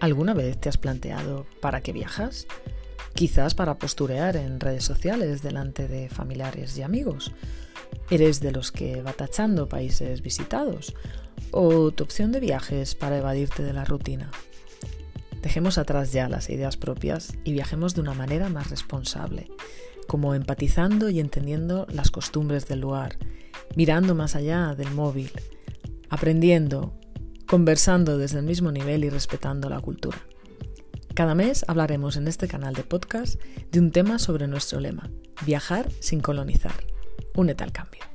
¿Alguna vez te has planteado para qué viajas? Quizás para posturear en redes sociales delante de familiares y amigos. ¿Eres de los que va tachando países visitados? ¿O tu opción de viaje es para evadirte de la rutina? Dejemos atrás ya las ideas propias y viajemos de una manera más responsable, como empatizando y entendiendo las costumbres del lugar, mirando más allá del móvil, aprendiendo, conversando desde el mismo nivel y respetando la cultura. Cada mes hablaremos en este canal de podcast de un tema sobre nuestro lema, viajar sin colonizar. Únete al cambio.